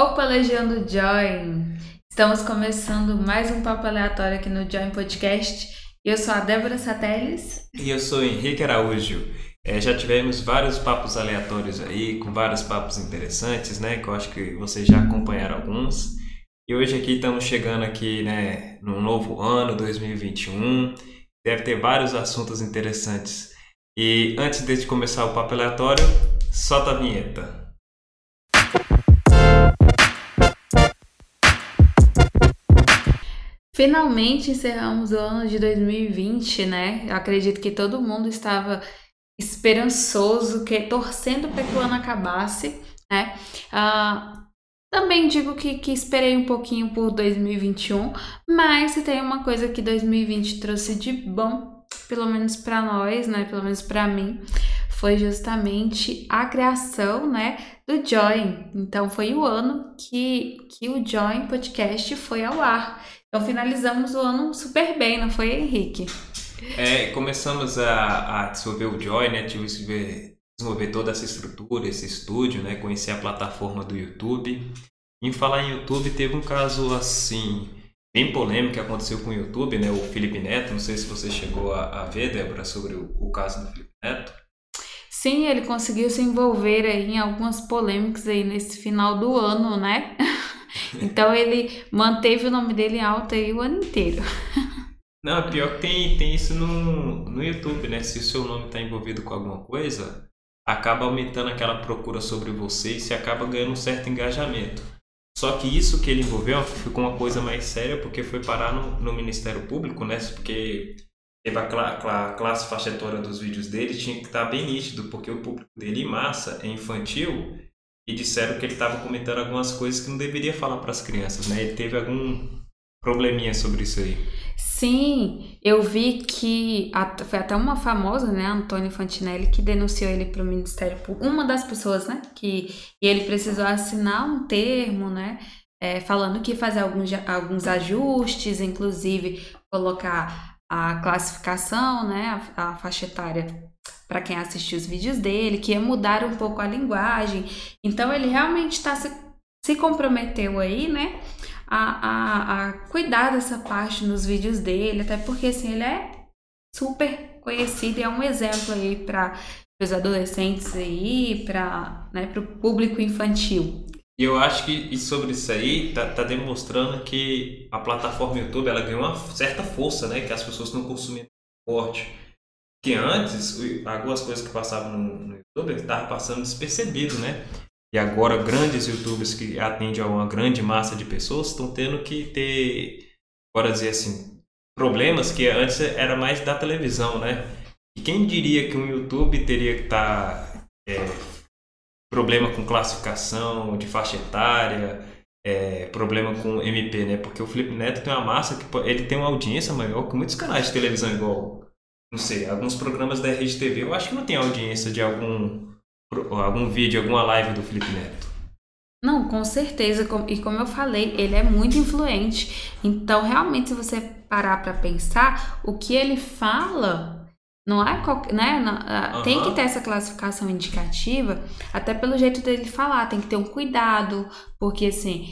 Opa, Legião do Join! Estamos começando mais um papo aleatório aqui no Join Podcast. Eu sou a Débora Sateles. E eu sou Henrique Araújo. É, já tivemos vários papos aleatórios aí, com vários papos interessantes, né? Que eu acho que vocês já acompanharam alguns. E hoje aqui estamos chegando aqui, né, no novo ano, 2021. Deve ter vários assuntos interessantes. E antes de começar o papo aleatório, solta a vinheta. Finalmente encerramos o ano de 2020, né? Eu acredito que todo mundo estava esperançoso, que torcendo para que o ano acabasse, né? Ah, também digo que, que esperei um pouquinho por 2021, mas se tem uma coisa que 2020 trouxe de bom, pelo menos para nós, né? Pelo menos para mim, foi justamente a criação, né, do Join. Então foi o ano que, que o Join Podcast foi ao ar. Então finalizamos o ano super bem, não foi, Henrique? É, começamos a, a desenvolver o Joy, né? Desenvolver, desenvolver toda essa estrutura, esse estúdio, né? Conhecer a plataforma do YouTube. Em falar em YouTube, teve um caso assim bem polêmico que aconteceu com o YouTube, né? O Felipe Neto. Não sei se você chegou a, a ver, Débora, sobre o, o caso do Felipe Neto. Sim, ele conseguiu se envolver aí em algumas polêmicas aí nesse final do ano, né? Então ele manteve o nome dele alto aí o ano inteiro. Não, pior que tem, tem isso no, no YouTube, né? Se o seu nome está envolvido com alguma coisa, acaba aumentando aquela procura sobre você e você acaba ganhando um certo engajamento. Só que isso que ele envolveu ficou uma coisa mais séria porque foi parar no, no Ministério Público, né? Porque teve a, cla a classe faixa etária dos vídeos dele, tinha que estar tá bem nítido, porque o público dele em massa é infantil e disseram que ele estava comentando algumas coisas que não deveria falar para as crianças, né? Ele teve algum probleminha sobre isso aí. Sim, eu vi que foi até uma famosa, né, Antônia Fantinelli, que denunciou ele para o Ministério Público, uma das pessoas, né, que e ele precisou assinar um termo, né, é, falando que fazer alguns, alguns ajustes, inclusive colocar a classificação, né, a, a faixa etária para quem assistiu os vídeos dele, que ia mudar um pouco a linguagem. Então ele realmente está se, se comprometeu aí, né? A, a, a cuidar dessa parte nos vídeos dele, até porque assim, ele é super conhecido e é um exemplo aí para os adolescentes aí, para né, o público infantil. E eu acho que sobre isso aí tá, tá, demonstrando que a plataforma YouTube ela ganhou uma certa força, né? Que as pessoas estão consumindo forte que antes, algumas coisas que passavam no, no YouTube estavam passando despercebido, né? E agora grandes youtubers que atendem a uma grande massa de pessoas estão tendo que ter, bora dizer assim, problemas que antes era mais da televisão, né? E quem diria que um YouTube teria que estar tá, é, problema com classificação de faixa etária, é, problema com MP, né? Porque o Felipe Neto tem uma massa que ele tem uma audiência maior que muitos canais de televisão igual não sei, alguns programas da Rede TV, eu acho que não tem audiência de algum, algum vídeo, alguma live do Felipe Neto. Não, com certeza. E como eu falei, ele é muito influente. Então, realmente, se você parar para pensar, o que ele fala não é qualquer, né? Não, uhum. Tem que ter essa classificação indicativa, até pelo jeito dele falar, tem que ter um cuidado, porque assim,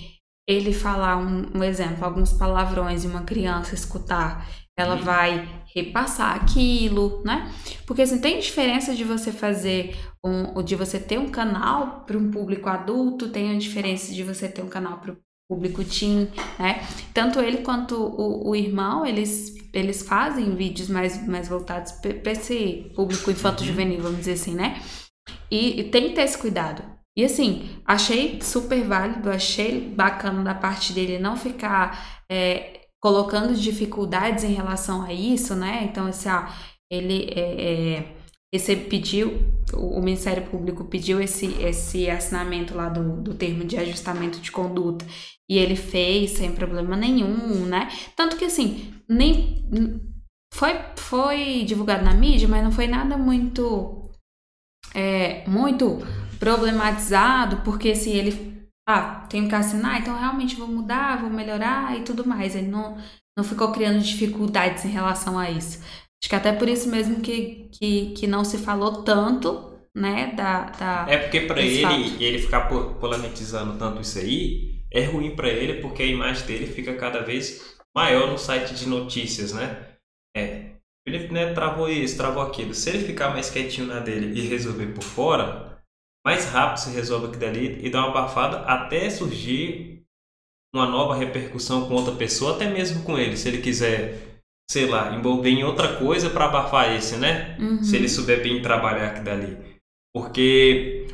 ele falar um, um exemplo, alguns palavrões e uma criança escutar ela uhum. vai repassar aquilo, né? Porque assim, tem diferença de você fazer um, de você ter um canal para um público adulto, tem a diferença de você ter um canal para o público teen, né? Tanto ele quanto o, o, irmão, eles, eles fazem vídeos mais, mais voltados para esse público infanto-juvenil, vamos dizer assim, né? E, e tem que ter esse cuidado. E assim, achei super válido, achei bacana da parte dele não ficar é, colocando dificuldades em relação a isso, né? Então, esse, ah, ele é, é, esse pediu, o Ministério Público pediu esse, esse assinamento lá do, do termo de ajustamento de conduta e ele fez sem problema nenhum, né? Tanto que assim, nem foi, foi divulgado na mídia, mas não foi nada muito é, muito problematizado, porque se assim, ele ah, tenho que assinar, então realmente vou mudar, vou melhorar e tudo mais. Ele não, não ficou criando dificuldades em relação a isso. Acho que até por isso mesmo que, que, que não se falou tanto, né, da... da é porque para ele, fato. ele ficar polemizando tanto isso aí, é ruim para ele porque a imagem dele fica cada vez maior no site de notícias, né? É, Felipe Neto travou isso, travou aquilo. Se ele ficar mais quietinho na dele e resolver por fora, mais rápido se resolve aquilo dali e dá uma abafada até surgir uma nova repercussão com outra pessoa, até mesmo com ele, se ele quiser, sei lá, envolver em outra coisa para abafar esse, né? Uhum. Se ele souber bem trabalhar aquilo dali. Porque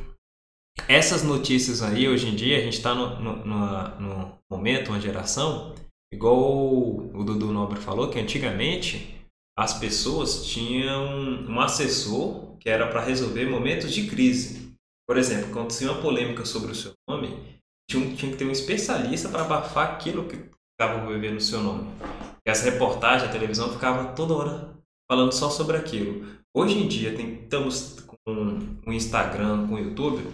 essas notícias aí, hoje em dia, a gente está no, no, no, no, momento, uma geração, igual o, o Dudu Nobre falou, que antigamente as pessoas tinham um assessor que era para resolver momentos de crise. Por exemplo, quando tinha uma polêmica sobre o seu nome, tinha, tinha que ter um especialista para abafar aquilo que estava envolvendo o seu nome. E as reportagens, a televisão ficava toda hora falando só sobre aquilo. Hoje em dia, tem, estamos com o Instagram, com o YouTube,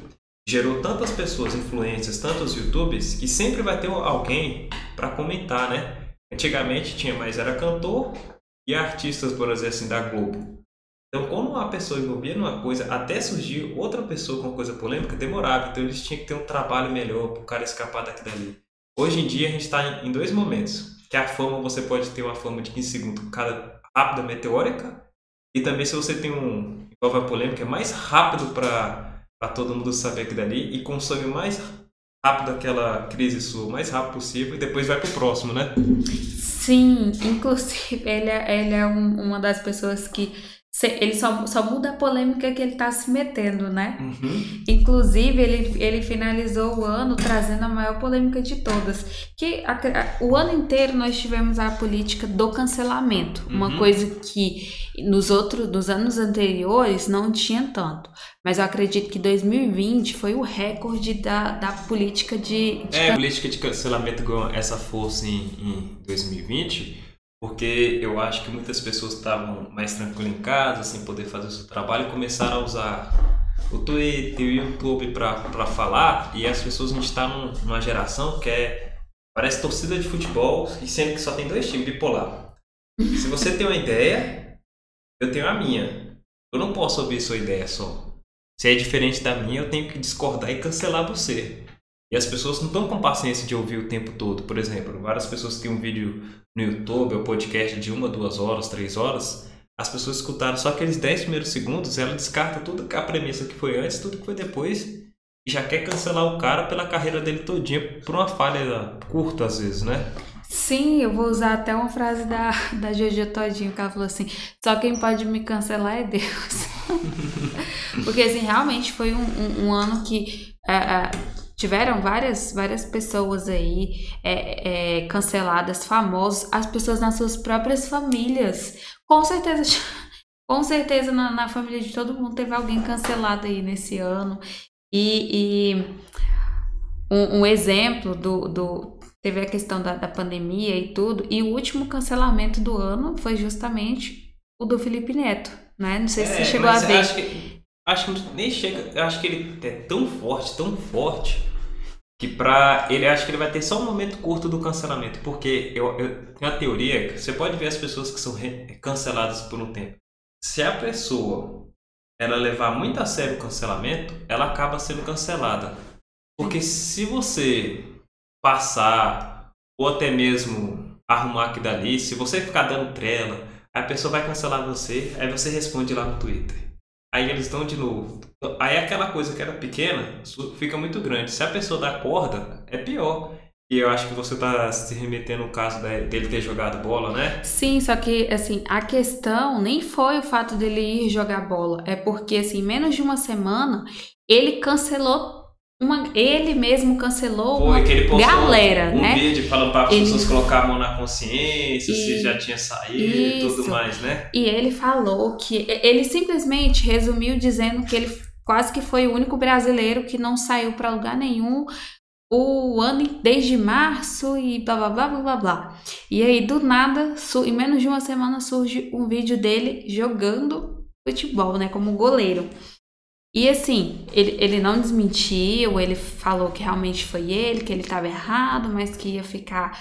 gerou tantas pessoas, influências, tantos YouTubers, que sempre vai ter alguém para comentar, né? Antigamente tinha mais, era cantor e artistas, por exemplo, assim, da Globo. Então, como uma pessoa envolvia numa coisa, até surgir outra pessoa com coisa polêmica, demorava. Então, eles tinham que ter um trabalho melhor para o cara escapar daquilo ali. Hoje em dia, a gente está em dois momentos. Que a fama, você pode ter uma fama de 15 segundos, cada rápida, meteórica. E também, se você tem um envolve a polêmica, é mais rápido para todo mundo saber aquilo ali e consome mais rápido aquela crise sua, o mais rápido possível e depois vai pro próximo, né? Sim, inclusive ele é, ele é um, uma das pessoas que ele só, só muda a polêmica que ele está se metendo, né? Uhum. Inclusive, ele, ele finalizou o ano trazendo a maior polêmica de todas. Que a, a, o ano inteiro nós tivemos a política do cancelamento. Uhum. Uma coisa que nos outros nos anos anteriores não tinha tanto. Mas eu acredito que 2020 foi o recorde da, da política de, de. É, a política de cancelamento ganhou essa força em, em 2020 porque eu acho que muitas pessoas estavam mais tranquilas em casa, sem poder fazer o seu trabalho, e começaram a usar o Twitter e o YouTube para falar, e as pessoas, a gente está numa geração que é, parece torcida de futebol, e sendo que só tem dois times, bipolar. Se você tem uma ideia, eu tenho a minha. Eu não posso ouvir sua ideia só. Se é diferente da minha, eu tenho que discordar e cancelar você. E as pessoas não estão com paciência de ouvir o tempo todo. Por exemplo, várias pessoas têm um vídeo no YouTube ou podcast de uma, duas horas, três horas. As pessoas escutaram só aqueles 10 primeiros segundos, ela descarta tudo que a premissa que foi antes, tudo que foi depois, e já quer cancelar o cara pela carreira dele todinha por uma falha curta às vezes, né? Sim, eu vou usar até uma frase da, da Jojo Todinho, que ela falou assim, só quem pode me cancelar é Deus. Porque assim, realmente foi um, um, um ano que é, é, tiveram várias, várias pessoas aí é, é, canceladas, famosos, as pessoas nas suas próprias famílias. Com certeza, com certeza na, na família de todo mundo teve alguém cancelado aí nesse ano. E, e um, um, exemplo do, do. Teve a questão da, da pandemia e tudo, e o último cancelamento do ano foi justamente o do Felipe Neto, né? Não sei se é, você chegou a ver. Que, acho que nem chega. Acho que ele é tão forte, tão forte, que pra ele acho que ele vai ter só um momento curto do cancelamento, porque eu, eu tenho a teoria você pode ver as pessoas que são canceladas por um tempo. Se a pessoa ela levar muito a sério o cancelamento, ela acaba sendo cancelada. Porque se você passar ou até mesmo arrumar aqui dali, se você ficar dando trela, a pessoa vai cancelar você, aí você responde lá no Twitter. Aí eles estão de novo. Aí aquela coisa que era pequena fica muito grande. Se a pessoa dá corda, é pior. E eu acho que você está se remetendo ao caso dele ter jogado bola, né? Sim, só que assim, a questão nem foi o fato dele ir jogar bola. É porque, assim, menos de uma semana, ele cancelou uma, ele mesmo cancelou Foi, uma que ele postou galera, um né? vídeo falando para as ele... pessoas colocar a mão na consciência, e... se já tinha saído e tudo mais, né? E ele falou que ele simplesmente resumiu dizendo que ele quase que foi o único brasileiro que não saiu para lugar nenhum o ano desde março e blá blá blá blá blá blá. E aí do nada, em menos de uma semana surge um vídeo dele jogando futebol, né, como goleiro. E assim, ele, ele não desmentiu, ele falou que realmente foi ele, que ele estava errado, mas que ia ficar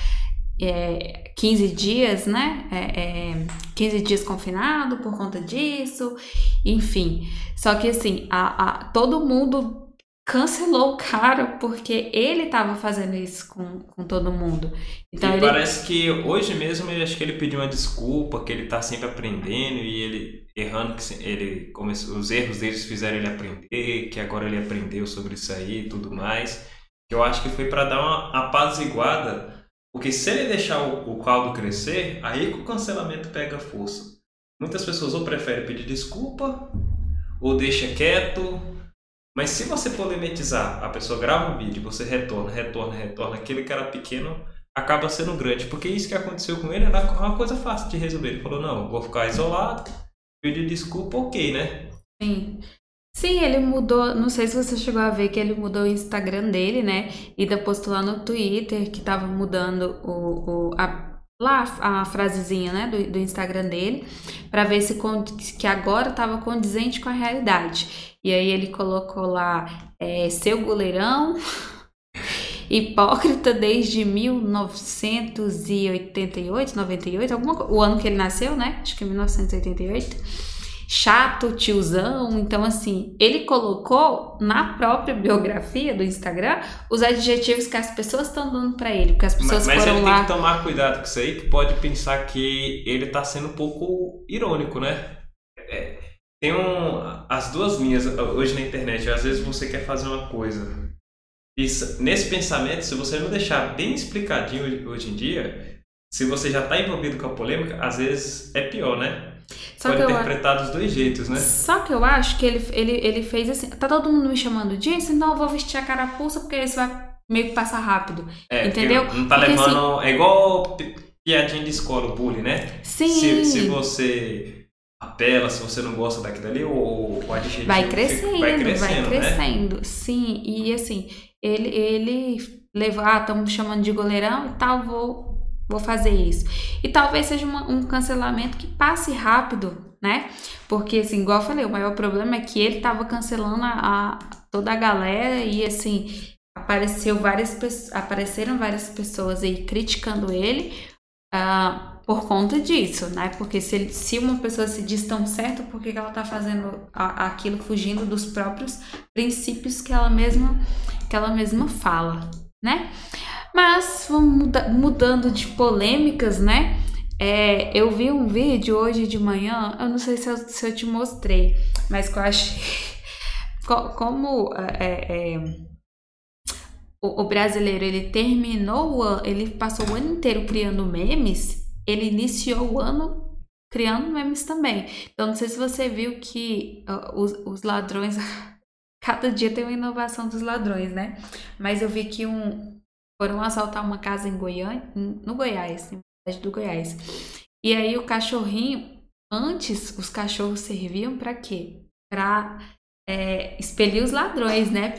é, 15 dias, né? É, é, 15 dias confinado por conta disso, enfim. Só que assim, a, a, todo mundo cancelou o cara porque ele estava fazendo isso com, com todo mundo. Então ele... parece que hoje mesmo ele acho que ele pediu uma desculpa, que ele está sempre aprendendo e ele errando que ele começou, os erros deles fizeram ele aprender, que agora ele aprendeu sobre isso aí e tudo mais. Eu acho que foi para dar uma apaziguada, porque se ele deixar o, o caldo crescer, aí que o cancelamento pega força. Muitas pessoas ou preferem pedir desculpa ou deixa quieto mas se você polemizar, a pessoa grava um vídeo, você retorna, retorna, retorna, aquele que era pequeno acaba sendo grande. Porque isso que aconteceu com ele era uma coisa fácil de resolver. Ele falou, não, vou ficar isolado, pedir desculpa, ok, né? Sim. Sim, ele mudou. Não sei se você chegou a ver que ele mudou o Instagram dele, né? E depois postou lá no Twitter que tava mudando o, o, a lá a frasezinha né, do, do Instagram dele para ver se que agora estava condizente com a realidade. E aí ele colocou lá é, seu goleirão, hipócrita desde 1988, 98, alguma, o ano que ele nasceu, né? Acho que é 1988 chato, tiozão. Então, assim, ele colocou na própria biografia do Instagram os adjetivos que as pessoas estão dando para ele, porque as pessoas mas, mas foram ele lá... tem que tomar cuidado com isso aí, que pode pensar que ele tá sendo um pouco irônico, né? É, tem um, as duas linhas hoje na internet. Às vezes você quer fazer uma coisa. E nesse pensamento, se você não deixar bem explicadinho hoje em dia, se você já está envolvido com a polêmica, às vezes é pior, né? Só Pode interpretar dos dois jeitos, né? Só que eu acho que ele, ele, ele fez assim: tá todo mundo me chamando disso, então eu vou vestir a carapuça porque isso vai meio que passar rápido. É, entendeu? Não tá porque, levando. Assim, é igual piadinha de escola, o bullying, né? Sim. Se, se você apela, se você não gosta daquilo ali, o, o adjetivo vai crescendo, vai crescendo, vai crescendo. Né? Sim, e assim, ele, ele levou, ah, estamos chamando de goleirão e tal, vou vou fazer isso. E talvez seja uma, um cancelamento que passe rápido, né? Porque, assim, igual eu falei, o maior problema é que ele tava cancelando a, a toda a galera e, assim, apareceu várias, apareceram várias pessoas aí criticando ele uh, por conta disso, né? Porque se, ele, se uma pessoa se diz tão certo, por que ela tá fazendo a, aquilo fugindo dos próprios princípios que ela mesma, que ela mesma fala, né? Mas vamos muda, mudando de polêmicas, né? É, eu vi um vídeo hoje de manhã, eu não sei se eu, se eu te mostrei, mas que eu achei. Como é, é, o, o, brasileiro ele terminou o ano, ele passou o ano inteiro criando memes, ele iniciou o ano criando memes também. Então, não sei se você viu que uh, os, os ladrões. Cada dia tem uma inovação dos ladrões, né? Mas eu vi que um, foram assaltar uma casa em Goiânia, no Goiás, na cidade do Goiás. E aí o cachorrinho, antes os cachorros serviam para quê? Para é, expelir os ladrões, né?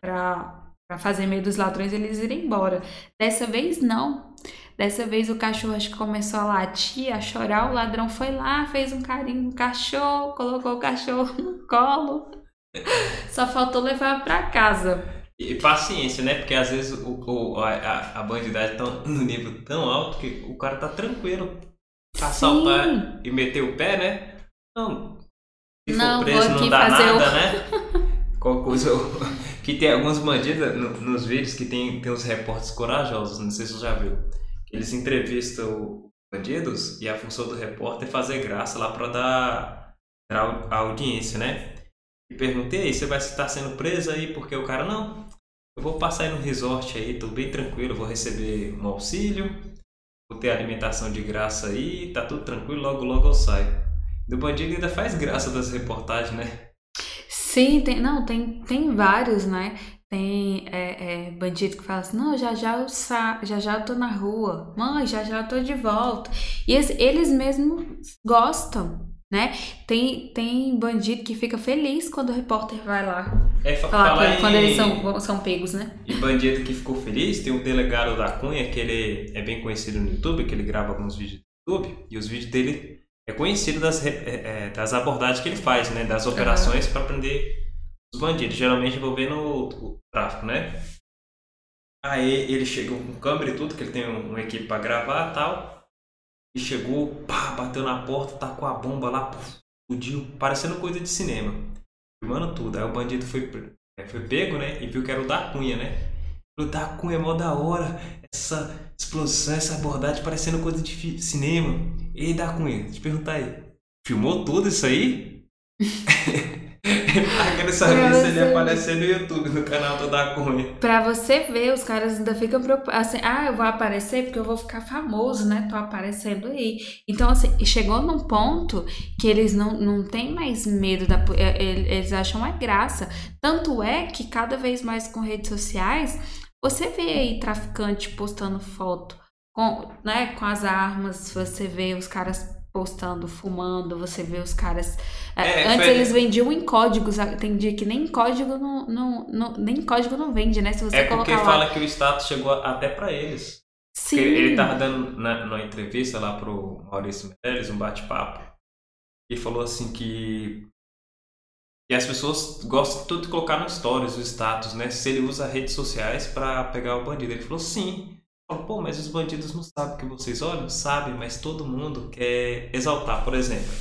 Para fazer medo dos ladrões eles irem embora. Dessa vez não. Dessa vez o cachorro acho que começou a latir, a chorar. O ladrão foi lá, fez um carinho no cachorro, colocou o cachorro no colo. Só faltou levar para casa. E paciência, né? Porque às vezes o, o a, a bandidagem tá no nível tão alto que o cara tá tranquilo assaltar e meter o pé, né? Não. Se não, for preso não dá nada, o... né? Qual coisa. que tem alguns bandidos no, nos vídeos que tem, tem os repórteres corajosos, não sei se você já viu. Eles entrevistam bandidos e a função do repórter é fazer graça lá pra dar, dar a audiência, né? E perguntei, você vai estar sendo preso aí? Porque o cara, não, eu vou passar aí no resort aí, tô bem tranquilo, vou receber um auxílio, vou ter alimentação de graça aí, tá tudo tranquilo, logo logo eu saio. Do bandido ainda faz graça das reportagens, né? Sim, tem, não, tem, tem vários, né? Tem é, é, bandido que fala assim, não, já já eu sa já já eu tô na rua, mãe, já já eu tô de volta. E eles mesmos gostam, né? Tem, tem bandido que fica feliz quando o repórter vai lá. É, falar que, quando eles são, são pegos, né? E bandido que ficou feliz, tem um delegado da Cunha que ele é bem conhecido no YouTube, que ele grava alguns vídeos no YouTube, e os vídeos dele é conhecido das, é, é, das abordagens que ele faz, né? Das operações uhum. para prender os bandidos, geralmente envolvendo o, o tráfico, né? Aí ele chegou com câmera e tudo, que ele tem uma equipe pra gravar e tal. E chegou, pá, bateu na porta, tacou a bomba lá, explodiu, parecendo coisa de cinema. Filmando tudo. Aí o bandido foi, é, foi pego, né? E viu que era o da Cunha, né? O da Cunha é mó da hora. Essa explosão, essa abordagem parecendo coisa de cinema. E da Cunha, te perguntar aí. Filmou tudo isso aí? Ele tá querendo saber se ele aparecer no YouTube, no canal do Da Cunha. Pra você ver, os caras ainda ficam preocupados assim, ah, eu vou aparecer porque eu vou ficar famoso, né? Tô aparecendo aí. Então, assim, chegou num ponto que eles não, não têm mais medo da. É, eles acham é graça. Tanto é que cada vez mais com redes sociais, você vê aí traficante postando foto com, né, com as armas, você vê os caras postando, fumando, você vê os caras. É, é antes foi... eles vendiam em códigos, tem dia que nem código não, não, não, nem código não vende, né? Se você é porque lá... fala que o status chegou até para eles. Sim. Ele, ele tava dando na, numa entrevista lá pro Maurício Meirelles, um bate-papo, e falou assim que e as pessoas gostam tudo de colocar no stories o status, né? Se ele usa redes sociais para pegar o bandido. Ele falou sim. Pô, mas os bandidos não sabem que vocês olham? Sabem, mas todo mundo quer exaltar. Por exemplo,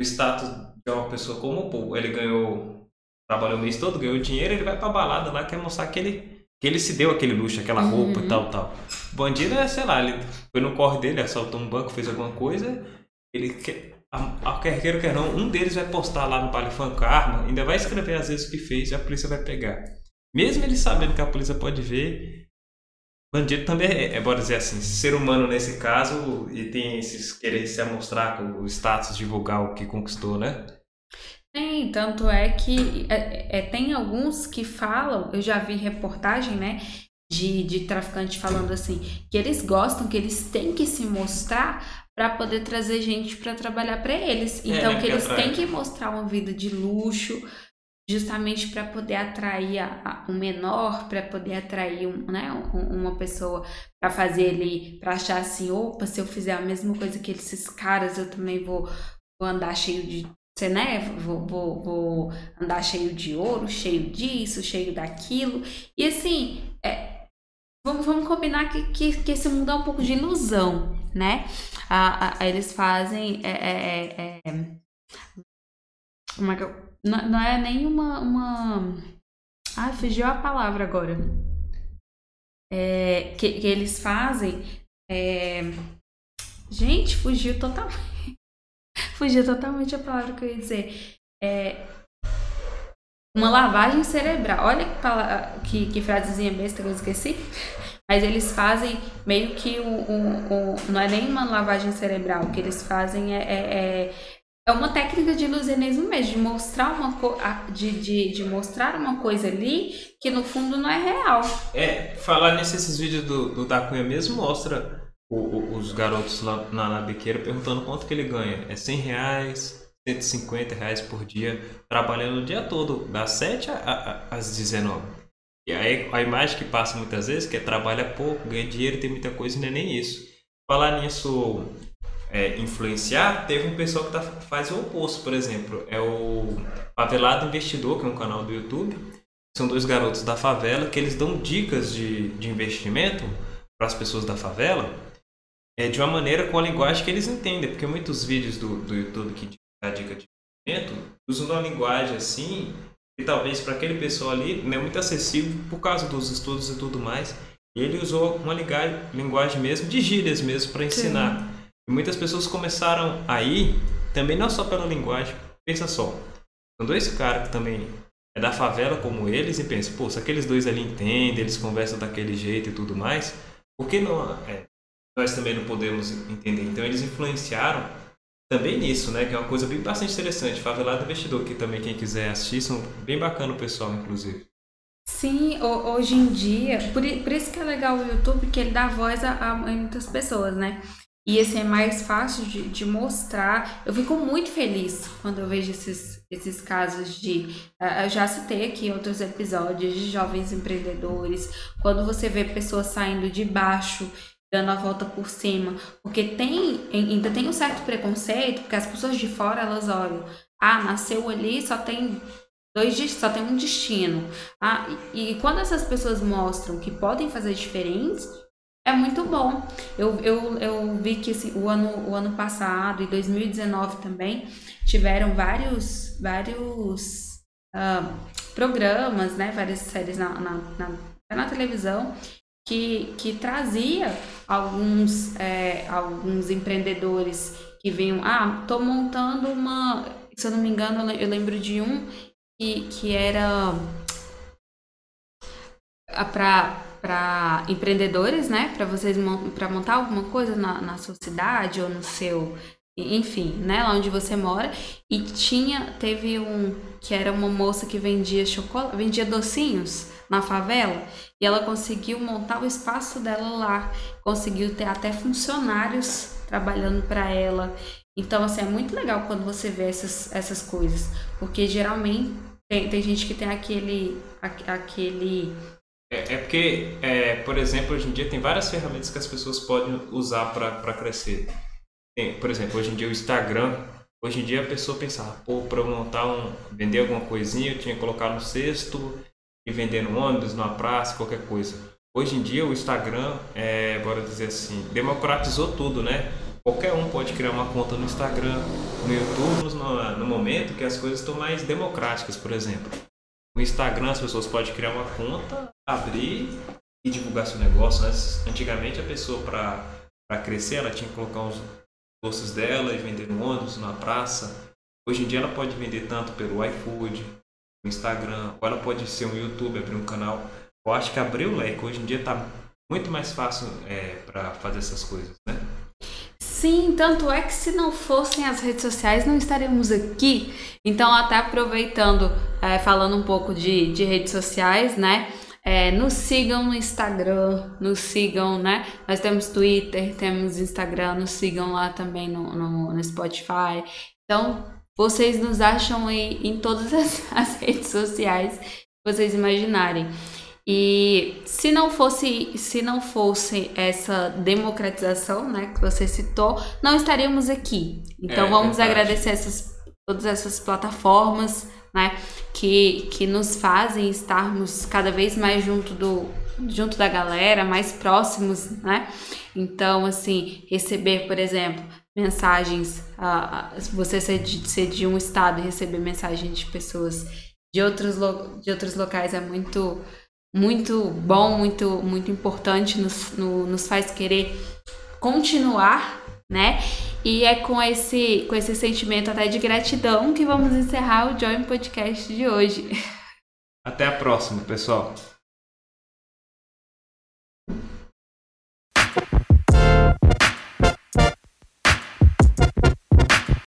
o status de uma pessoa como o Paul, ele ganhou, trabalhou o mês todo, ganhou dinheiro, ele vai pra balada lá, quer mostrar que ele, que ele se deu aquele luxo, aquela roupa uhum. e tal, tal. O bandido é, sei lá, ele foi no corre dele, assaltou um banco, fez alguma coisa, ele quer, a, a quer queira quer não, um deles vai postar lá no Vale Fancarma, ainda vai escrever às vezes o que fez e a polícia vai pegar. Mesmo ele sabendo que a polícia pode ver, Bandido também é, é, bora dizer assim, ser humano nesse caso e tem esses querer se amostrar com o status, divulgar o que conquistou, né? Tem, tanto é que é, é, tem alguns que falam, eu já vi reportagem, né, de, de traficante falando assim, que eles gostam, que eles têm que se mostrar para poder trazer gente para trabalhar para eles. É, então, é, né, que eles têm que mostrar uma vida de luxo, justamente para poder atrair a, a, um menor, para poder atrair um, né, um, uma pessoa para fazer ele, para achar assim, opa, se eu fizer a mesma coisa que esses caras, eu também vou, vou andar cheio de, você, né, vou, vou, vou andar cheio de ouro, cheio disso, cheio daquilo, e assim, é, vamos, vamos combinar que, que, que, esse mundo é um pouco de ilusão, né, a, a eles fazem, é, é, é, é como é que eu não, não é nem uma, uma. Ai, fugiu a palavra agora. É, que, que eles fazem. É... Gente, fugiu totalmente. fugiu totalmente a palavra que eu ia dizer. É... Uma lavagem cerebral. Olha que, que, que frasezinha besta que eu esqueci. Mas eles fazem meio que o, não é nem uma lavagem cerebral. O que eles fazem é, é, é uma técnica de ilusionismo mesmo, de mostrar uma, de, de, de mostrar uma coisa ali que no fundo não é real. É, falar nesses vídeos do, do Da Cunha mesmo mostra o, o, os garotos lá na, na biqueira perguntando quanto que ele ganha. É 100 reais, 150 reais por dia, trabalhando o dia todo, das 7 às 19. E aí a imagem que passa muitas vezes que é trabalha pouco, ganha dinheiro, tem muita coisa e não é nem isso. Falar nisso, é, influenciar, teve um pessoal que tá, faz o oposto, por exemplo. É o Favelado Investidor, que é um canal do YouTube. São dois garotos da favela que eles dão dicas de, de investimento para as pessoas da favela é, de uma maneira com a linguagem que eles entendem. Porque muitos vídeos do, do YouTube que dá dica de investimento usam uma linguagem assim e talvez para aquele pessoal ali não é muito acessível por causa dos estudos e tudo mais. E ele usou uma linguagem mesmo de gírias mesmo para ensinar. Sim. Muitas pessoas começaram aí, também não só pela linguagem, pensa só, são dois caras que também é da favela como eles e pensa, pô, se aqueles dois ali entendem, eles conversam daquele jeito e tudo mais, por que não, é, nós também não podemos entender? Então eles influenciaram também nisso, né? Que é uma coisa bem bastante interessante. Favelado Investidor, que também quem quiser assistir, são bem bacana o pessoal, inclusive. Sim, hoje em dia, por, por isso que é legal o YouTube, que ele dá voz a, a muitas pessoas, né? E esse é mais fácil de, de, mostrar. Eu fico muito feliz quando eu vejo esses, esses casos de. Uh, eu já citei aqui outros episódios de jovens empreendedores, quando você vê pessoas saindo de baixo, dando a volta por cima. Porque tem, ainda tem um certo preconceito, porque as pessoas de fora elas olham. Ah, nasceu ali, só tem dois só tem um destino. Ah, e, e quando essas pessoas mostram que podem fazer diferentes, é muito bom. Eu, eu, eu vi que esse, o, ano, o ano passado e 2019 também tiveram vários, vários uh, programas, né, várias séries na, na, na, na televisão que, que trazia alguns, é, alguns empreendedores que vinham, ah, tô montando uma, se eu não me engano, eu lembro de um que, que era para empreendedores, né? Para vocês para montar alguma coisa na, na sua cidade ou no seu enfim, né, lá onde você mora, e tinha, teve um que era uma moça que vendia chocolate, vendia docinhos na favela, e ela conseguiu montar o espaço dela lá, conseguiu ter até funcionários trabalhando para ela. Então, assim, é muito legal quando você vê essas, essas coisas, porque geralmente tem, tem gente que tem aquele aquele é, é porque, é, por exemplo, hoje em dia tem várias ferramentas que as pessoas podem usar para crescer. Tem, por exemplo, hoje em dia o Instagram, hoje em dia a pessoa pensava, pô, para montar um, vender alguma coisinha, eu tinha que colocar no cesto e vender no ônibus, numa praça, qualquer coisa. Hoje em dia o Instagram, é, bora dizer assim, democratizou tudo, né? Qualquer um pode criar uma conta no Instagram, no YouTube, no, no momento que as coisas estão mais democráticas, por exemplo. No Instagram as pessoas podem criar uma conta, abrir e divulgar seu negócio. Antigamente a pessoa para crescer ela tinha que colocar uns doces dela e vender no ônibus, na praça. Hoje em dia ela pode vender tanto pelo iFood, no Instagram, ou ela pode ser um YouTube, abrir um canal. Eu acho que abrir o leque hoje em dia está muito mais fácil é, para fazer essas coisas, né? Sim, tanto é que se não fossem as redes sociais, não estaríamos aqui. Então, até aproveitando, é, falando um pouco de, de redes sociais, né? É, nos sigam no Instagram, nos sigam, né? Nós temos Twitter, temos Instagram, nos sigam lá também no, no, no Spotify. Então, vocês nos acham aí em todas as, as redes sociais que vocês imaginarem. E se não fosse, se não fosse essa democratização, né, que você citou, não estaríamos aqui. Então é, vamos verdade. agradecer essas, todas essas plataformas, né, que, que nos fazem estarmos cada vez mais junto do junto da galera, mais próximos, né? Então, assim, receber, por exemplo, mensagens, uh, você ser de, ser de um estado e receber mensagens de pessoas de outros, de outros locais é muito muito bom, muito, muito importante, nos, no, nos faz querer continuar, né? E é com esse, com esse sentimento até de gratidão que vamos encerrar o Join Podcast de hoje. Até a próxima, pessoal.